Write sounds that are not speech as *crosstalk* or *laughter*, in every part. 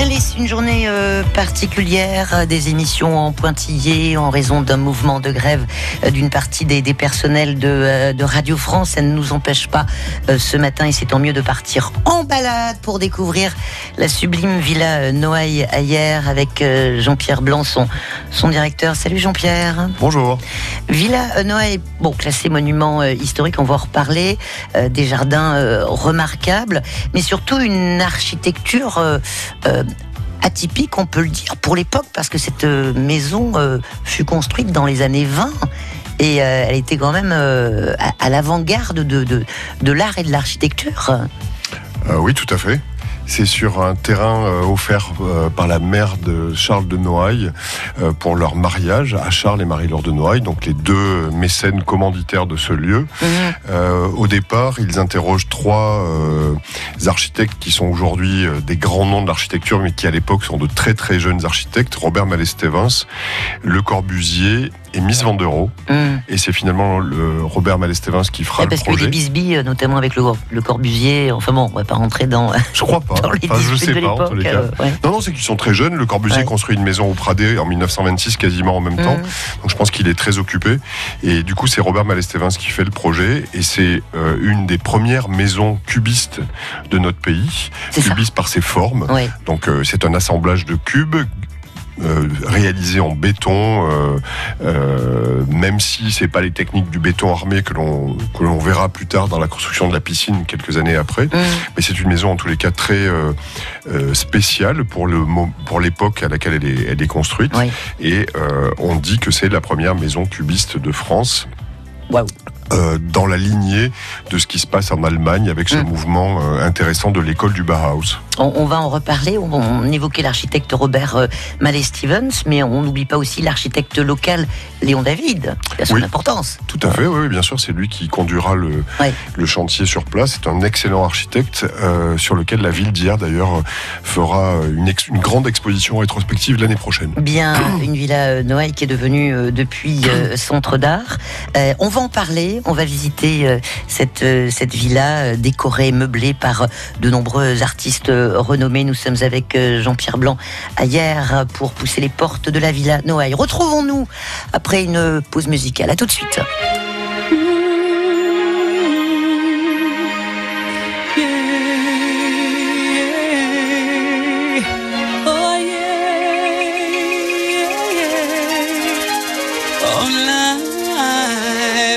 Allez, c'est une journée euh, particulière, euh, des émissions en pointillé en raison d'un mouvement de grève euh, d'une partie des, des personnels de, euh, de Radio France. Ça ne nous empêche pas euh, ce matin, et c'est tant mieux de partir en balade pour découvrir la sublime Villa Noailles ailleurs avec Jean-Pierre Blanc, son, son directeur. Salut Jean-Pierre. Bonjour. Villa Noailles, bon, classé monument historique, on va en reparler. euh, des jardins euh, remarquables, mais surtout une architecture euh, euh, atypique, on peut le dire, pour l'époque, parce que cette euh, maison euh, fut construite dans les années 20 et euh, elle était quand même à, à l'avant-garde de, de, de l'art et de l'architecture. Oui, tout à fait. C'est sur un terrain euh, offert euh, par la mère de Charles de Noailles euh, pour leur mariage à Charles et Marie-Laure de Noailles, donc les deux mécènes commanditaires de ce lieu. Euh, au départ, ils interrogent trois euh, architectes qui sont aujourd'hui des grands noms de l'architecture, mais qui à l'époque sont de très très jeunes architectes, Robert Mallet-Stevens, Le Corbusier et Miss Van der Rohe. Hum. Et c'est finalement le Robert Mallet-Stevens qui fera Ouais, le parce qu'il y a projet. des bisbilles, euh, notamment avec le, le Corbusier. Enfin bon, on va pas rentrer dans, Je crois pas. *laughs* dans les Enfin, je sais pas en tous l'époque. les cas. euh, ouais. Non, non, c'est qu'ils sont très jeunes. Le Corbusier Ouais. construit une maison au Pradé en 1926, quasiment en même temps. Hum. Donc je pense qu'il est très occupé. Et du coup, c'est Robert Malestevens qui fait le projet. Et c'est euh, une des premières maisons cubistes de notre pays. Ça. Cubiste par ses formes. Donc euh, c'est un assemblage de cubes. Euh, réalisé en béton, euh, euh, même si c'est pas les techniques du béton armé que l'on que l'on verra plus tard dans la construction de la piscine quelques années après. Hum. Mais c'est une maison en tous les cas très euh, spéciale pour le pour l'époque à laquelle elle est, elle est construite. Et on dit que c'est la première maison cubiste de France. Waouh. Euh, dans la lignée de ce qui se passe en Allemagne avec ce Mm. mouvement euh, intéressant de l'école du Bauhaus. On, on va en reparler. On, on évoquait l'architecte Robert euh, Mallet-Stevens, mais on n'oublie pas aussi l'architecte local Léon David, qui a son Oui. importance. Tout à fait, oui, bien sûr, c'est lui qui conduira le, Ouais. le chantier sur place. C'est un excellent architecte euh, sur lequel la ville d'hier d'ailleurs fera une, ex- une grande exposition rétrospective l'année prochaine. Bien, une villa Noailles qui est devenue depuis *clears throat* centre d'art. On va en parler, on va visiter euh, cette, euh, cette villa euh, décorée, meublée par de nombreux artistes renommés. Nous sommes avec Jean-Pierre Blanc hier pour pousser les portes de la villa Noailles. Retrouvons-nous après une pause musicale. À tout de suite. Oh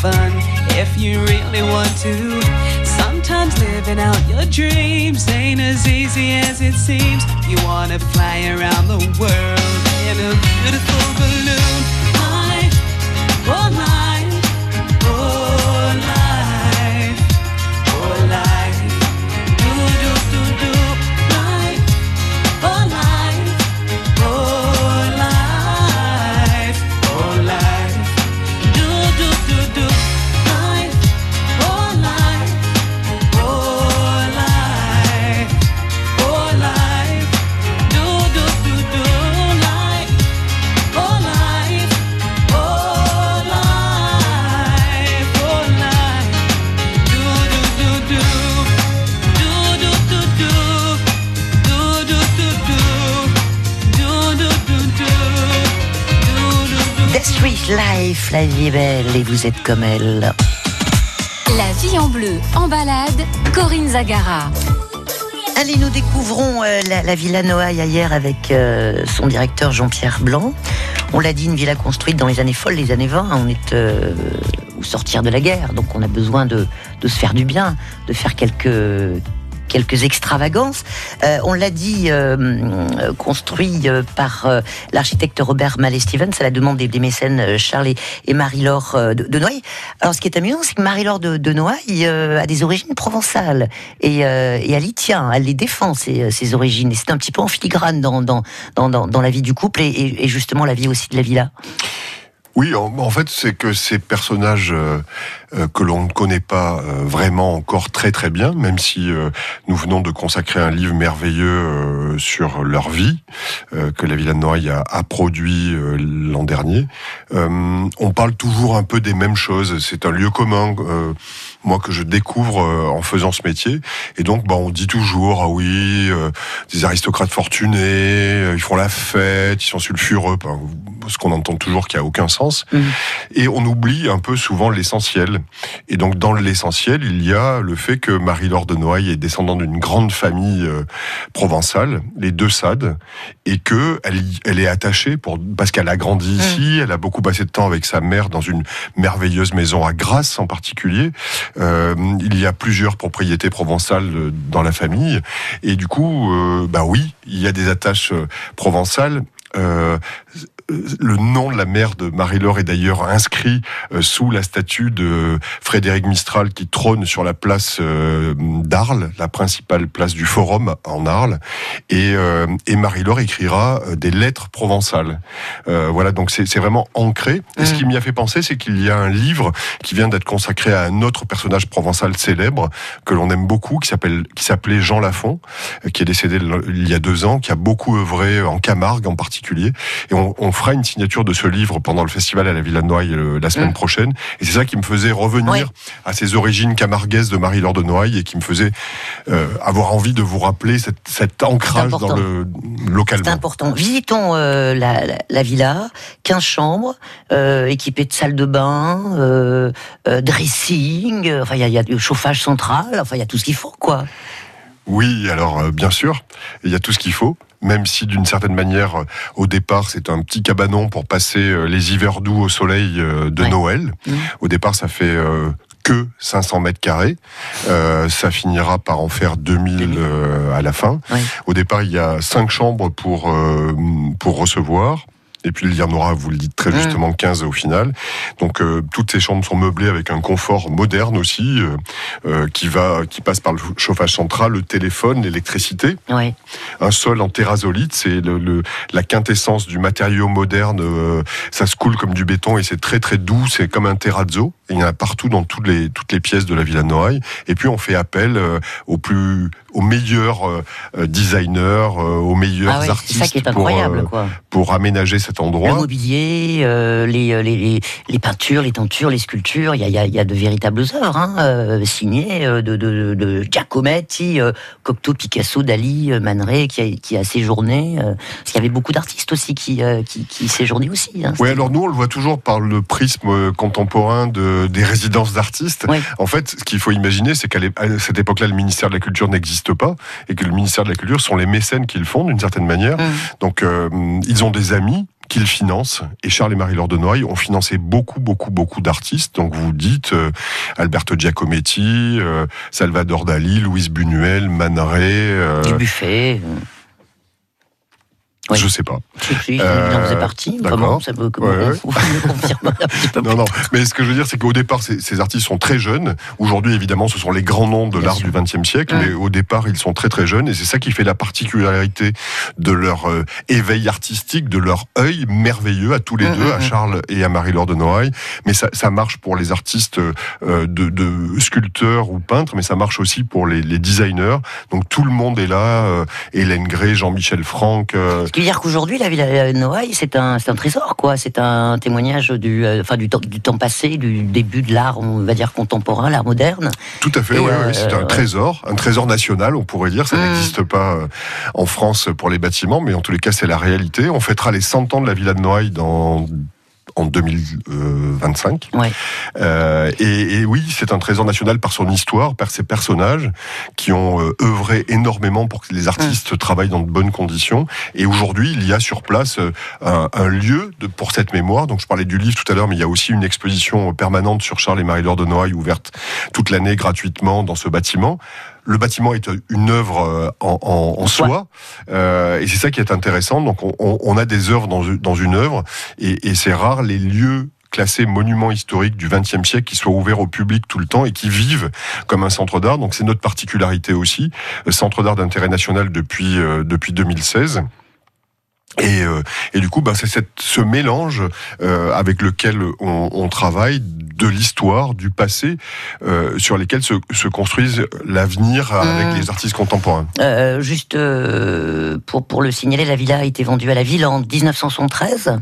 fun if you really want to. Sometimes living out your dreams ain't as easy as it seems. You wanna fly around the world in a beautiful balloon. Life, oh life, et vous êtes comme elle. La vie en bleu, en balade, Corinne Zagara. Allez, nous découvrons euh, la, la, Villa Noailles hier avec euh, son directeur Jean-Pierre Blanc. On l'a dit, une villa construite dans les années folles, les années 20. On est euh, au sortir de la guerre, donc on a besoin de, de se faire du bien, de faire quelques quelques extravagances. Euh, on l'a dit, euh, construit euh, par euh, l'architecte Robert Mallet-Stevens à la demande des, mécènes euh, Charles et, Marie-Laure euh, de, Noailles. Alors, ce qui est amusant, c'est que Marie-Laure de, de, Noailles a des origines provençales et, et, elle y tient, elle les défend, ses, ses origines. Et c'est un petit peu en filigrane dans, dans, dans, dans, la vie du couple et, et justement la vie aussi de la villa. Oui, en, en fait, c'est que ces personnages euh, euh, que l'on ne connaît pas euh, vraiment encore très très bien, même si euh, nous venons de consacrer un livre merveilleux euh, sur leur vie que la Villa de Noailles a, a produit l'an dernier. on parle toujours un peu des mêmes choses. C'est un lieu commun moi que je découvre euh, en faisant ce métier. Et donc, bah, on dit toujours, ah oui, euh, des aristocrates fortunés, euh, ils font la fête, ils sont sulfureux, ce qu'on entend toujours qui a aucun sens. Mmh. Et on oublie un peu souvent l'essentiel. Et donc, dans l'essentiel, il y a le fait que Marie-Laure de Noailles est descendante d'une grande famille euh, provençale, les deux Sades, et que elle, elle est attachée pour, parce qu'elle a grandi mmh. ici, elle a beaucoup passé de temps avec sa mère dans une merveilleuse maison à Grasse en particulier. Euh, il y a plusieurs propriétés provençales euh, dans la famille. Et du coup, euh, bah oui, il y a des attaches euh, provençales. Euh, le nom de la mère de Marie-Laure est d'ailleurs inscrit euh, sous la statue de Frédéric Mistral qui trône sur la place euh, d'Arles, la principale place du Forum en Arles. Et, et Marie-Laure écrira des lettres provençales. Euh, voilà, donc c'est vraiment ancré. Et mmh. ce qui m'y a fait penser, c'est qu'il y a un livre qui vient d'être consacré à un autre personnage provençal célèbre que l'on aime beaucoup, qui s'appelait Jean Lafont, qui est décédé il y a deux ans, qui a beaucoup œuvré en Camargue en particulier. Et on, on fera une signature de ce livre pendant le festival à la Villa de Noailles euh, la semaine mmh. prochaine. Et c'est ça qui me faisait revenir oui. à ces origines camarguaises de Marie-Laure de Noailles et qui me faisait euh, avoir envie de vous rappeler cette, cet ancrage dans le local. C'est important. Visitons euh, la, la, la, villa, 15 chambres, euh, équipées de salle de bain, dressing, enfin il y, y, a du chauffage central, enfin il y a tout ce qu'il faut quoi. Oui, alors bien sûr, il y a tout ce qu'il faut même si d'une certaine manière, euh, au départ, c'est un petit cabanon pour passer euh, les hivers doux au soleil euh, de ouais. Noël. Mmh. Au départ, ça fait que 500 mètres carrés. Euh, ça finira par en faire 2000 euh, à la fin. Oui. Au départ, il y a cinq chambres pour, euh, pour recevoir. Et puis il y en aura, vous le dites très mmh. justement, mmh. 15 au final. Donc euh, toutes ces chambres sont meublées avec un confort moderne aussi, euh, euh, qui va, qui passe par le chauffage central, le téléphone, l'électricité. Oui. Un sol en terrazolite, c'est le, le, la quintessence du matériau moderne. Euh, ça se coule comme du béton et c'est très très doux. C'est comme un terrazzo. Il y en a partout dans toutes les toutes les pièces de la Villa Noailles. Et puis on fait appel euh, aux plus aux meilleurs euh, designers, aux meilleurs ah oui, artistes pour, pour aménager cet endroit. Le mobilier, euh, les, les, les, peintures, les tentures, les sculptures, il y a, y a, y a de véritables œuvres hein, euh, signées euh, de, de, de, Giacometti, euh, Cocteau, Picasso, Dali, euh, Man Ray, qui a, qui a séjourné. Euh, parce qu'il y avait beaucoup d'artistes aussi qui, qui, qui séjournaient aussi. Hein, oui, alors nous, on le voit toujours par le prisme contemporain de, des résidences d'artistes. Oui. En fait, ce qu'il faut imaginer, c'est qu'à cette époque-là, le ministère de la Culture n'existe pas et que le ministère de la Culture sont les mécènes qui le font d'une certaine manière. Mmh. Donc, ils ont des amis qu'ils financent. Et Charles et Marie-Laure de Noailles ont financé beaucoup, beaucoup, beaucoup d'artistes. Donc vous dites euh, Alberto Giacometti, euh, Salvador Dali, Louise Buñuel, Man Ray. Euh, Je sais pas. Si, si, euh, faisait partie. Ça ouais, un petit peu *laughs* Non, non. Mais ce que je veux dire, c'est qu'au départ, ces, ces, artistes sont très jeunes. Aujourd'hui, évidemment, ce sont les grands noms de l'art du XXe siècle, mais au départ, ils sont très très jeunes, et c'est ça qui fait la particularité de leur euh, éveil artistique, de leur œil merveilleux à tous les mmh, deux, mmh. à Charles et à Marie-Laure de Noailles. Mais ça, ça, marche pour les artistes euh, de, de, sculpteurs ou peintres, mais ça marche aussi pour les, les designers. Donc tout le monde est là. Hélène Gray, Jean-Michel Franck. Ce qui veut dire qu'aujourd'hui, la Villa Noailles, c'est un, un trésor, quoi. C'est un témoignage du, euh, enfin, du, temps, du temps passé, du début de l'art, on va dire contemporain, l'art moderne. Tout à fait, oui, euh, c'est un trésor, un trésor national, on pourrait dire. Ça mmh. n'existe pas euh, en France pour les bâtiments, mais en tous les cas, c'est la réalité. On fêtera les 100 ans de la Villa de Noailles dans en 2025. Ouais. Euh, et, et oui, c'est un trésor national par son histoire, par ses personnages qui ont euh, œuvré énormément pour que les artistes travaillent dans de bonnes conditions. Et aujourd'hui, il y a sur place euh, un, un lieu de, pour cette mémoire. Donc je parlais du livre tout à l'heure, mais il y a aussi une exposition permanente sur Charles et Marie-Laure de Noailles ouverte toute l'année gratuitement dans ce bâtiment. Le bâtiment est une œuvre euh, en, en- en soi, euh, et c'est ça qui est intéressant. Donc, on, on- a des œuvres dans, une- dans une œuvre, et, et c'est rare les lieux classés monuments historiques du XXe siècle qui soient ouverts au public tout le temps et qui vivent comme un centre d'art. Donc, c'est notre particularité aussi, Euh, centre d'art d'intérêt national depuis euh, depuis 2016. Et, euh, et du coup, bah, c'est cette, ce mélange euh, avec lequel on, on travaille de l'histoire, du passé, euh, sur lesquels se, se construisent l'avenir avec Mmh. les artistes contemporains. Euh, juste euh, pour, pour le signaler, la villa a été vendue à la ville en 1973.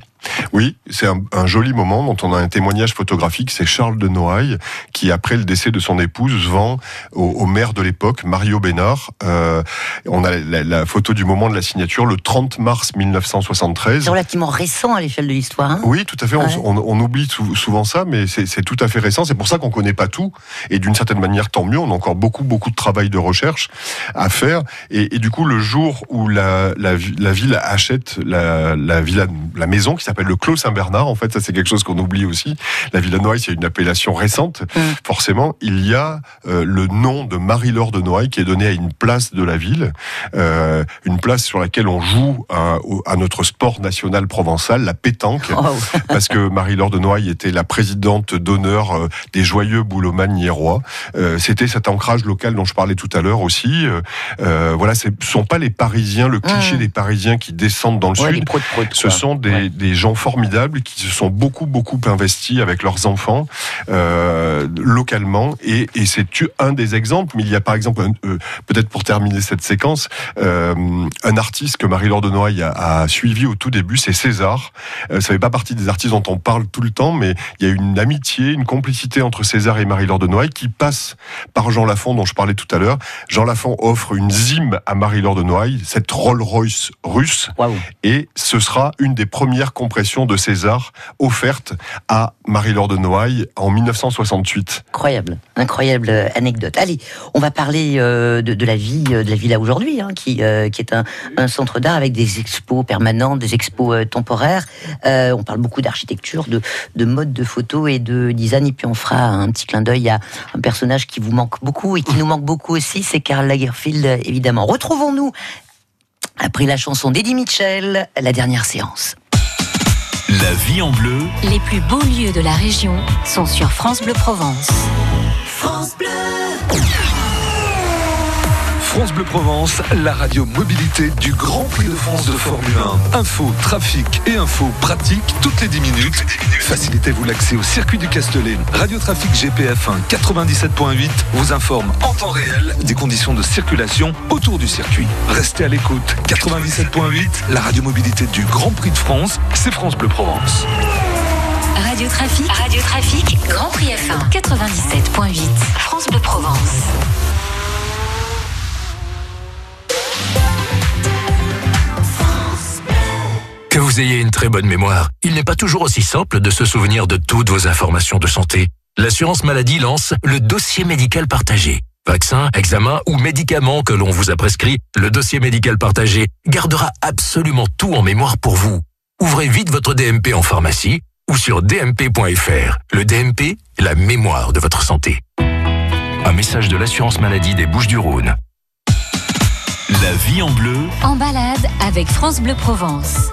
Oui, c'est un, un joli moment dont on a un témoignage photographique. C'est Charles de Noailles qui, après le décès de son épouse, vend au, au maire de l'époque, Mario Bénard. Euh, on a la, la photo du moment de la signature, le 30 mars 1973. C'est relativement récent à l'échelle de l'histoire. hein. Oui, tout à fait. On- Ouais. On, on oublie sou- souvent ça, mais c'est tout à fait récent. C'est pour ça qu'on connaît pas tout. Et d'une certaine manière, tant mieux. On a encore beaucoup, beaucoup de travail de recherche à faire. Et, et du coup, le jour où la, la, vi- la ville achète la, la, villa, la maison qui s'appelle le Clos Saint-Bernard, en fait, ça c'est quelque chose qu'on oublie aussi. La Villa Noailles, c'est une appellation récente. Mm. Forcément, il y a euh, le nom de Marie-Laure de Noailles qui est donné à une place de la ville, euh, une place sur laquelle on joue à, notre sport national provençal, la pétanque Oh, *laughs* parce que Marie-Laure de Noailles était la présidente d'honneur euh, des joyeux Boulogne-Niérois. Euh, C'était cet ancrage local dont je parlais tout à l'heure aussi. Voilà, ce ne sont pas les Parisiens, le cliché Mm. des Parisiens qui descendent dans le ouais, les sud. Ce quoi. sont des, Ouais. des gens formidables qui se sont beaucoup beaucoup investis avec leurs enfants euh, localement et, et c'est un des exemples. Mais il y a par exemple euh, peut-être pour terminer cette séquence euh, un artiste que Marie-Laure de Noailles a, a suivi au tout début, c'est César. Ça fait pas partie des artistes dont on parle tout le temps, mais il y a une amitié, une complicité entre César et Marie-Laure de Noailles qui passe par Jean Lafont dont je parlais tout à l'heure. Jean Lafont offre une zim à Marie-Laure de Noailles, cette Rolls-Royce russe et ce sera une des premières compressions de César offertes à Marie-Laure de Noailles en 1968. Incroyable, incroyable euh, anecdote. Allez, on va parler euh, de, la vie euh, de la villa aujourd'hui, hein, qui, est un, centre d'art avec des expos permanentes, des expos temporaires. On parle beaucoup d'architecture, de, de mode de photo et de design. Et puis on fera un petit clin d'œil à un personnage qui vous manque beaucoup et qui nous manque beaucoup aussi, c'est Karl Lagerfeld, évidemment. Retrouvons-nous après la chanson d'Eddie Mitchell, la dernière séance. La vie en bleu, Les plus beaux lieux de la région sont sur France Bleu Provence. France Bleu Provence, la radio mobilité du Grand Prix de France de Formule 1. Info, trafic et info pratique toutes les 10 minutes. Facilitez-vous l'accès au circuit du Castellet. Radio Trafic GPF1 97.8 vous informe en temps réel des conditions de circulation autour du circuit. Restez à l'écoute. 97.8, la radio mobilité du Grand Prix de France, c'est France Bleu Provence. Radio Trafic, Radio Trafic, Grand Prix F1 97.8, France Bleu Provence. Vous ayez une très bonne mémoire, il n'est pas toujours aussi simple de se souvenir de toutes vos informations de santé. L'assurance maladie lance le dossier médical partagé. Vaccins, examens ou médicaments que l'on vous a prescrits, le dossier médical partagé gardera absolument tout en mémoire pour vous. Ouvrez vite votre DMP en pharmacie ou sur dmp.fr. Le DMP, la mémoire de votre santé. Un message de l'assurance maladie des Bouches-du-Rhône. La vie en bleu, En balade avec France Bleu Provence.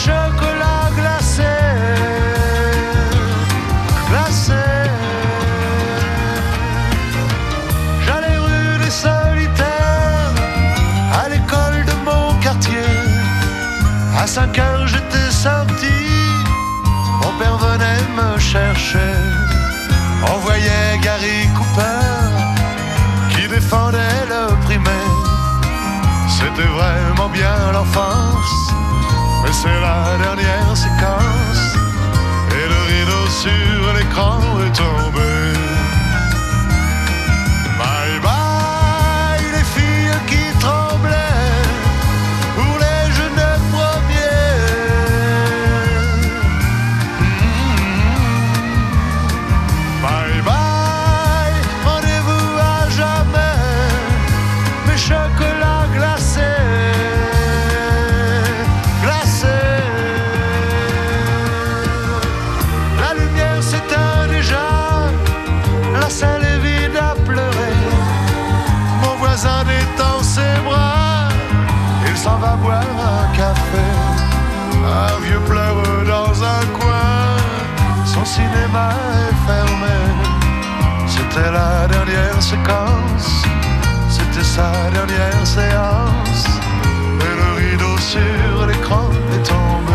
Mes chocolats glacés, glacés. J'allais rue des solitaires, à l'école de mon quartier. À 5 heures j'étais sorti, mon père venait me chercher. On voyait Gary Cooper qui défendait le primaire. C'était vraiment bien l'enfance, mais c'est la dernière séquence. Et le rideau sur l'écran est tombé. Sa dernière séance. Et le rideau sur l'écran est tombé.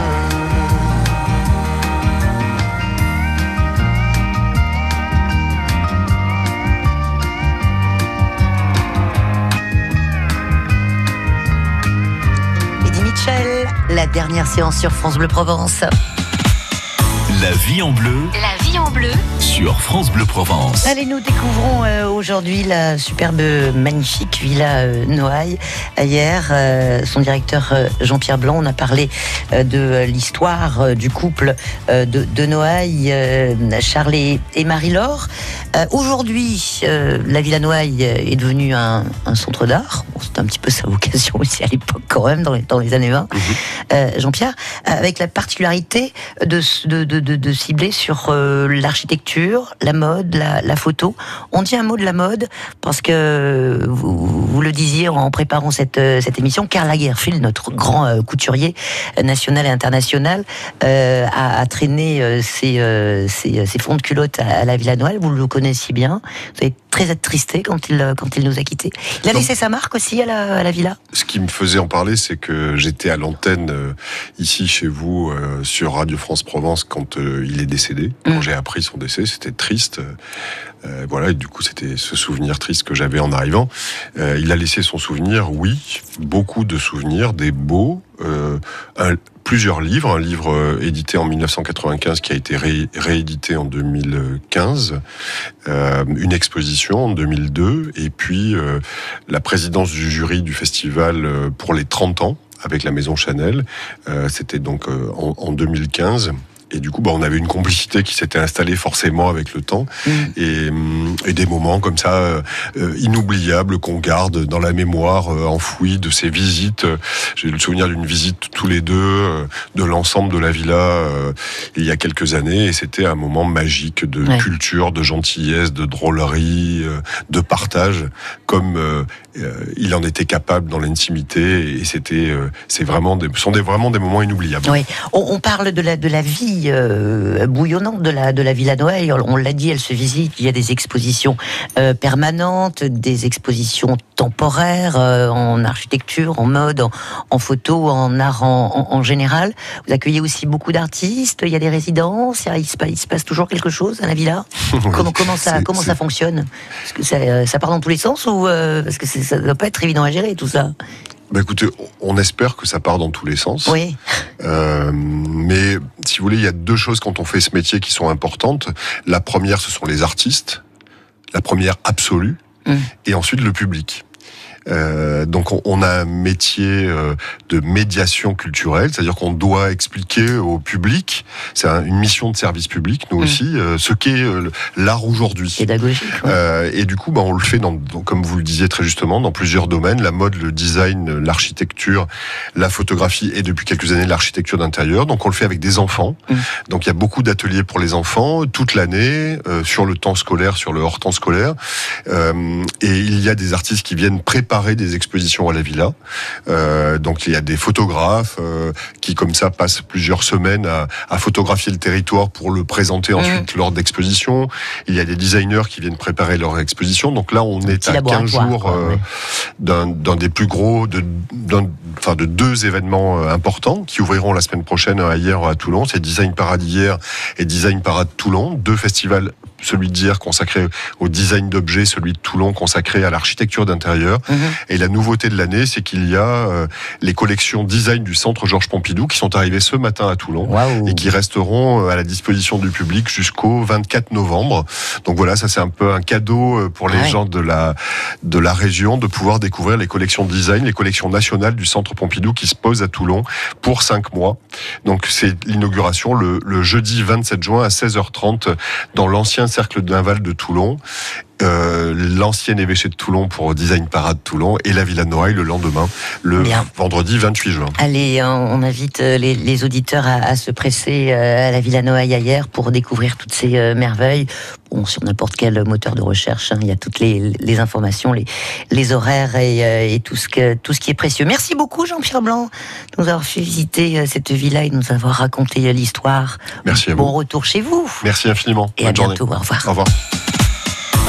Eddie Mitchell, la dernière séance sur France Bleu Provence. La vie en bleu La vie en bleu sur France Bleu Provence. Allez, nous découvrons euh, aujourd'hui la superbe, magnifique villa euh, Noailles. Hier, euh, son directeur euh, Jean-Pierre Blanc, on a parlé euh, de euh, l'histoire euh, du couple euh, de, de Noailles, euh, Charles et, et Marie-Laure. Euh, aujourd'hui, euh, la villa Noailles est devenue un, un centre d'art. C'était un petit peu sa vocation aussi à l'époque quand même, dans les, dans les années 20. Euh, Jean-Pierre, avec la particularité de, de, de, cibler sur euh, l'architecture, la mode, la, la photo. On dit un mot de la mode parce que vous, vous le disiez en préparant cette, euh, cette émission, Karl Lagerfeld, notre grand euh, couturier national et international, a, a traîné ses, ses, ses fonds de culotte à, à la Villa Noël. Vous le connaissiez bien. Vous avez très attristé quand il, quand il nous a quittés. Il a laissé sa marque aussi à la, à la Villa. Ce qui me faisait en parler, c'est que j'étais à l'antenne euh, ici chez vous euh, sur Radio France Provence quand euh, il est décédé. Quand Mm. j'ai appris son décès, c'était triste. Voilà, et du coup, c'était ce souvenir triste que j'avais en arrivant. Il a laissé son souvenir, oui, beaucoup de souvenirs, des beaux, un- plusieurs livres, un livre euh, édité en 1995 qui a été ré- réédité en 2015, euh, une exposition en 2002, et puis euh, la présidence du jury du festival euh, pour les 30 ans avec la maison Chanel. Euh, C'était donc euh, en 2015. Et du coup, bah, on avait une complicité qui s'était installée forcément avec le temps et, hum, et des moments comme ça euh, euh, inoubliables qu'on garde dans la mémoire euh, enfouis de ces visites. J'ai le souvenir d'une visite tous les deux euh, de l'ensemble de la villa euh, il y a quelques années et c'était un moment magique de Ouais. culture, de gentillesse, de drôlerie, euh, de partage, comme il en était capable dans l'intimité et c'était euh, c'est vraiment des, ce sont des, vraiment des moments inoubliables. Oui, on, on parle de la, de la vie euh, bouillonnante de la, de la Villa Noël. On l'a dit, elle se visite. Il y a des expositions euh, permanentes, des expositions temporaires euh, en architecture, en mode, en, en photo, en art en, en- en général. Vous accueillez aussi beaucoup d'artistes. Il y a des résidences. Il, se, passe, il se passe toujours quelque chose à la Villa. *laughs* comment, comment ça, comment ça fonctionne? Est-ce que ça, ça part dans tous les sens ou parce que ça doit pas être évident à gérer tout ça? Bah écoutez, on espère que ça part dans tous les sens. Oui. Euh, mais si vous voulez, il y a deux choses quand on fait ce métier qui sont importantes. La première, ce sont les artistes. La première absolue. Mm. Et ensuite, le public. Euh, donc on, on, a un métier euh, de médiation culturelle, c'est-à-dire qu'on doit expliquer au public, c'est un, une mission de service public, nous Mm. aussi, euh, ce qu'est l'art aujourd'hui. Pédagogique. ouais. Euh, et du coup, bah, on le fait, dans, dans- comme vous le disiez très justement, dans plusieurs domaines la mode, le design, l'architecture, la photographie et depuis quelques années l'architecture d'intérieur. Donc, on le fait avec des enfants. Mm. Donc, il y a beaucoup d'ateliers pour les enfants toute l'année, euh, sur le temps scolaire, sur le hors temps scolaire. Euh, et il y a des artistes qui viennent préparer des expositions à la villa. Euh, donc, il y a des photographes euh, qui, comme ça, passent plusieurs semaines à, à photographier le territoire pour le présenter ensuite lors d'expositions. Il y a des designers qui viennent préparer leur exposition. Donc là, on est à 15 laboratoire, jours euh, ouais. d'un des plus gros, de, enfin de deux événements importants qui ouvriront la semaine prochaine hier à Toulon. C'est Design Parade hier et Design Parade Toulon, deux festivals. Celui d'hier consacré au design d'objets, celui de Toulon consacré à l'architecture d'intérieur. Mhm. Et la nouveauté de l'année, c'est qu'il y a euh, les collections design du Centre Georges Pompidou qui sont arrivées ce matin à Toulon et qui resteront euh, à la disposition du public jusqu'au 24 novembre. Donc voilà, ça c'est un peu un cadeau euh, pour les Ouais. gens de la de la région de pouvoir découvrir les collections de design, les collections nationales du Centre Pompidou qui se posent à Toulon pour cinq mois. Donc c'est l'inauguration le, le jeudi 27 juin à 16h30 dans l'ancien cercle naval de Toulon. Euh, l'ancien évêché de Toulon pour Design Parade Toulon et la Villa de Noailles le lendemain, le Bien. vendredi 28 juin. Allez, on on invite euh, les, les auditeurs à, à se presser euh, à la Villa Noailles hier pour découvrir toutes ces euh, merveilles. Bon, sur n'importe quel moteur de recherche, hein, il y a toutes les, les informations, les, les horaires et, et tout, ce que, tout ce qui est précieux. Merci beaucoup Jean-Pierre Blanc de nous avoir fait visiter cette villa et de nous avoir raconté l'histoire. Merci à Bon vous. retour chez vous. Merci infiniment. Et Bonne à journée. bientôt. Au revoir. Au revoir.